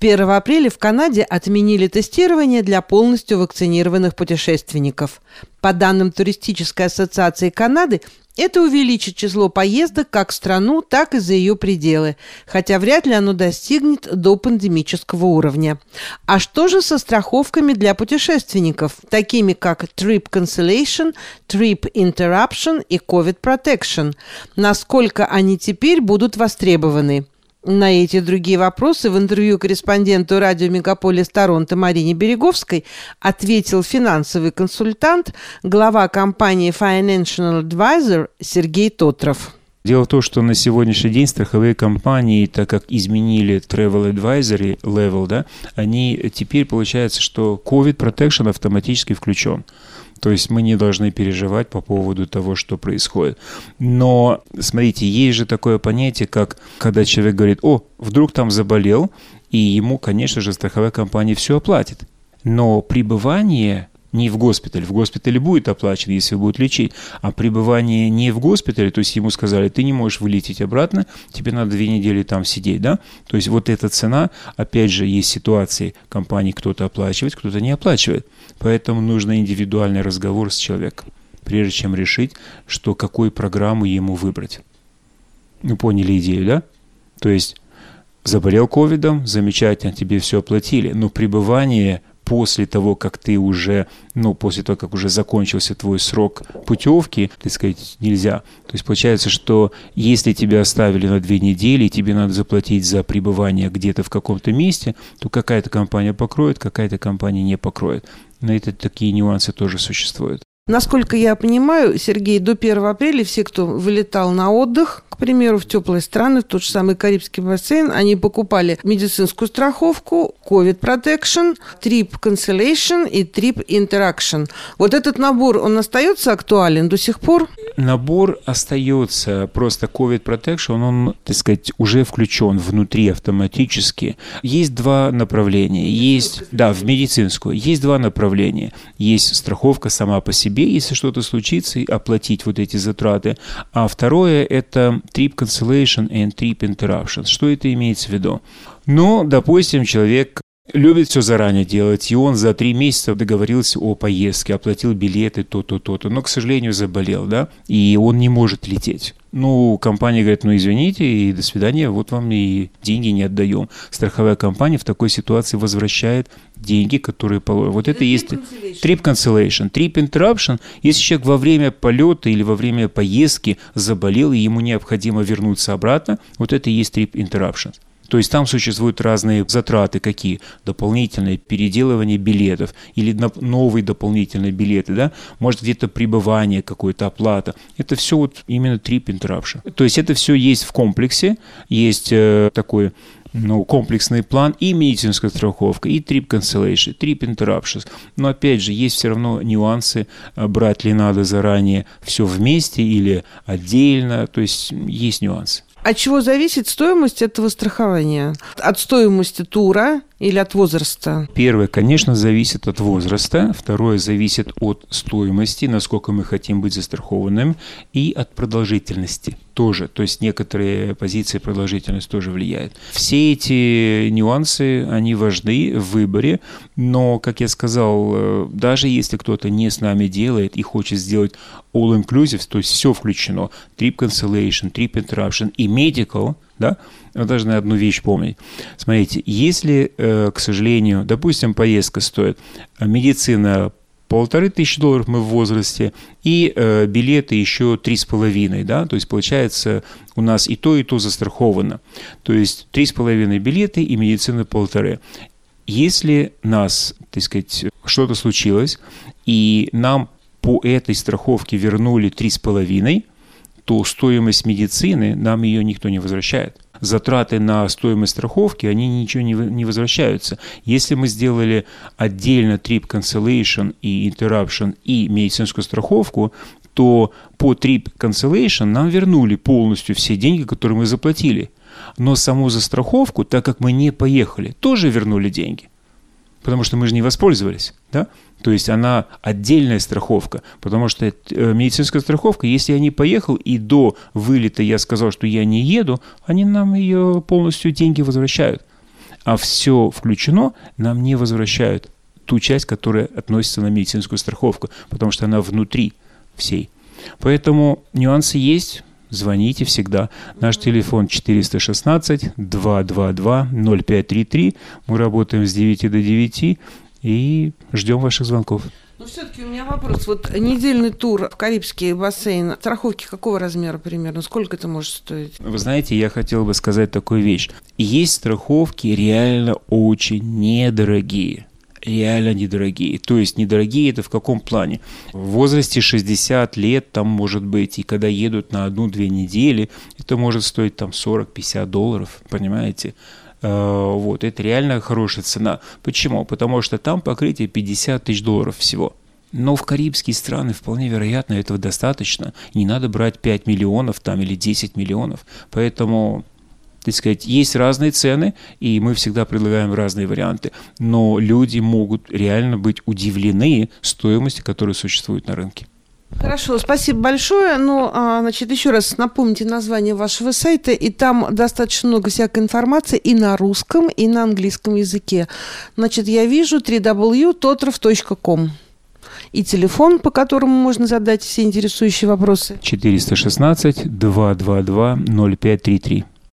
1 апреля в Канаде отменили тестирование для полностью вакцинированных путешественников. По данным Туристической ассоциации Канады, это увеличит число поездок как в страну, так и за ее пределы, хотя вряд ли оно достигнет до пандемического уровня. А что же со страховками для путешественников, такими как Trip Cancellation, Trip Interruption и COVID Protection? Насколько они теперь будут востребованы? На эти другие вопросы в интервью корреспонденту радио «Мегаполис Торонто» Марине Береговской ответил финансовый консультант, глава компании Financial Advisor Сергей Тотров. Дело в том, что на сегодняшний день страховые компании, так как изменили Travel Advisory Level, да, они теперь получается, что COVID Protection автоматически включен. То есть мы не должны переживать по поводу того, что происходит. Но, смотрите, есть же такое понятие, как когда человек говорит, о, вдруг там заболел, и ему, конечно же, страховая компания все оплатит. Но пребывание не в госпитале. В госпитале будет оплачено, если будет лечить. А пребывание не в госпитале, то есть ему сказали, ты не можешь вылететь обратно, тебе надо две недели там сидеть, да? То есть вот эта цена, опять же, есть ситуации, компании кто-то оплачивает, кто-то не оплачивает. Поэтому нужно индивидуальный разговор с человеком, прежде чем решить, что какую программу ему выбрать. Ну, поняли идею, да? То есть заболел ковидом, замечательно, тебе все оплатили, но пребывание после того, как ты уже, ну, после того, как уже закончился твой срок путевки, так сказать, нельзя. То есть получается, что если тебя оставили на две недели, и тебе надо заплатить за пребывание где-то в каком-то месте, то какая-то компания покроет, какая-то компания не покроет. На это такие нюансы тоже существуют. Насколько я понимаю, Сергей, до 1 апреля все, кто вылетал на отдых, к примеру, в теплые страны, в тот же самый Карибский бассейн, они покупали медицинскую страховку, COVID Protection, Trip Cancellation и Trip Interaction. Вот этот набор, он остается актуален до сих пор? Набор остается, просто COVID Protection, он, так сказать, уже включен внутри автоматически. Есть два направления. Есть, да, в медицинскую. Есть два направления. Есть страховка сама по себе, если что-то случится, и оплатить вот эти затраты. А второе – это trip cancellation and trip interruption. Что это имеется в виду? Ну, допустим, человек любит все заранее делать, и он за три месяца договорился о поездке, оплатил билеты, то-то, то-то, но, к сожалению, заболел, да, и он не может лететь. Ну, компания говорит, ну, извините, и до свидания, вот вам и деньги не отдаем. Страховая компания в такой ситуации возвращает деньги, которые положены. Вот это, это есть trip cancellation. Trip interruption, если человек во время полета или во время поездки заболел, и ему необходимо вернуться обратно, вот это и есть trip interruption. То есть там существуют разные затраты, какие дополнительные переделывание билетов или новые дополнительные билеты, да, может где-то пребывание, какое-то оплата. Это все вот именно trip interruption. То есть это все есть в комплексе, есть э, такой ну, комплексный план и медицинская страховка, и трип cancellation, трип interruptions. Но опять же, есть все равно нюансы, э, брать ли надо заранее все вместе или отдельно, то есть есть нюансы. От чего зависит стоимость этого страхования? От стоимости тура или от возраста? Первое, конечно, зависит от возраста. Второе, зависит от стоимости, насколько мы хотим быть застрахованным. И от продолжительности тоже. То есть некоторые позиции продолжительность тоже влияет. Все эти нюансы, они важны в выборе. Но, как я сказал, э, даже если кто-то не с нами делает и хочет сделать all-inclusive, то есть все включено, trip cancellation, trip interruption и medical – да, вы должны одну вещь помнить. Смотрите, если, э, к сожалению, допустим, поездка стоит, э, медицина полторы тысячи долларов мы в возрасте, и э, билеты еще три с половиной, да, то есть получается у нас и то, и то застраховано. То есть три с половиной билеты и медицина полторы. Если нас, так сказать, что-то случилось, и нам по этой страховке вернули три с половиной, то стоимость медицины нам ее никто не возвращает. Затраты на стоимость страховки, они ничего не, не возвращаются. Если мы сделали отдельно trip cancellation и interruption и медицинскую страховку, то по trip cancellation нам вернули полностью все деньги, которые мы заплатили. Но саму застраховку, так как мы не поехали, тоже вернули деньги. Потому что мы же не воспользовались. Да? То есть она отдельная страховка, потому что э, медицинская страховка, если я не поехал и до вылета я сказал, что я не еду, они нам ее полностью деньги возвращают. А все включено нам не возвращают ту часть, которая относится на медицинскую страховку, потому что она внутри всей. Поэтому нюансы есть, звоните всегда. Наш телефон 416 222 0533. Мы работаем с 9 до 9 и ждем ваших звонков. Ну, все-таки у меня вопрос. Вот недельный тур в Карибский бассейн, страховки какого размера примерно? Сколько это может стоить? Вы знаете, я хотел бы сказать такую вещь. Есть страховки реально очень недорогие реально недорогие. То есть недорогие это в каком плане? В возрасте 60 лет там может быть, и когда едут на одну-две недели, это может стоить там 40-50 долларов, понимаете? Э, вот, это реально хорошая цена. Почему? Потому что там покрытие 50 тысяч долларов всего. Но в карибские страны вполне вероятно этого достаточно. Не надо брать 5 миллионов там или 10 миллионов. Поэтому так сказать, есть разные цены, и мы всегда предлагаем разные варианты, но люди могут реально быть удивлены стоимостью, которая существует на рынке. Хорошо, спасибо большое. Ну, а, значит, еще раз напомните название вашего сайта, и там достаточно много всякой информации и на русском, и на английском языке. Значит, я вижу www.totrov.com и телефон, по которому можно задать все интересующие вопросы. 416 222 0533.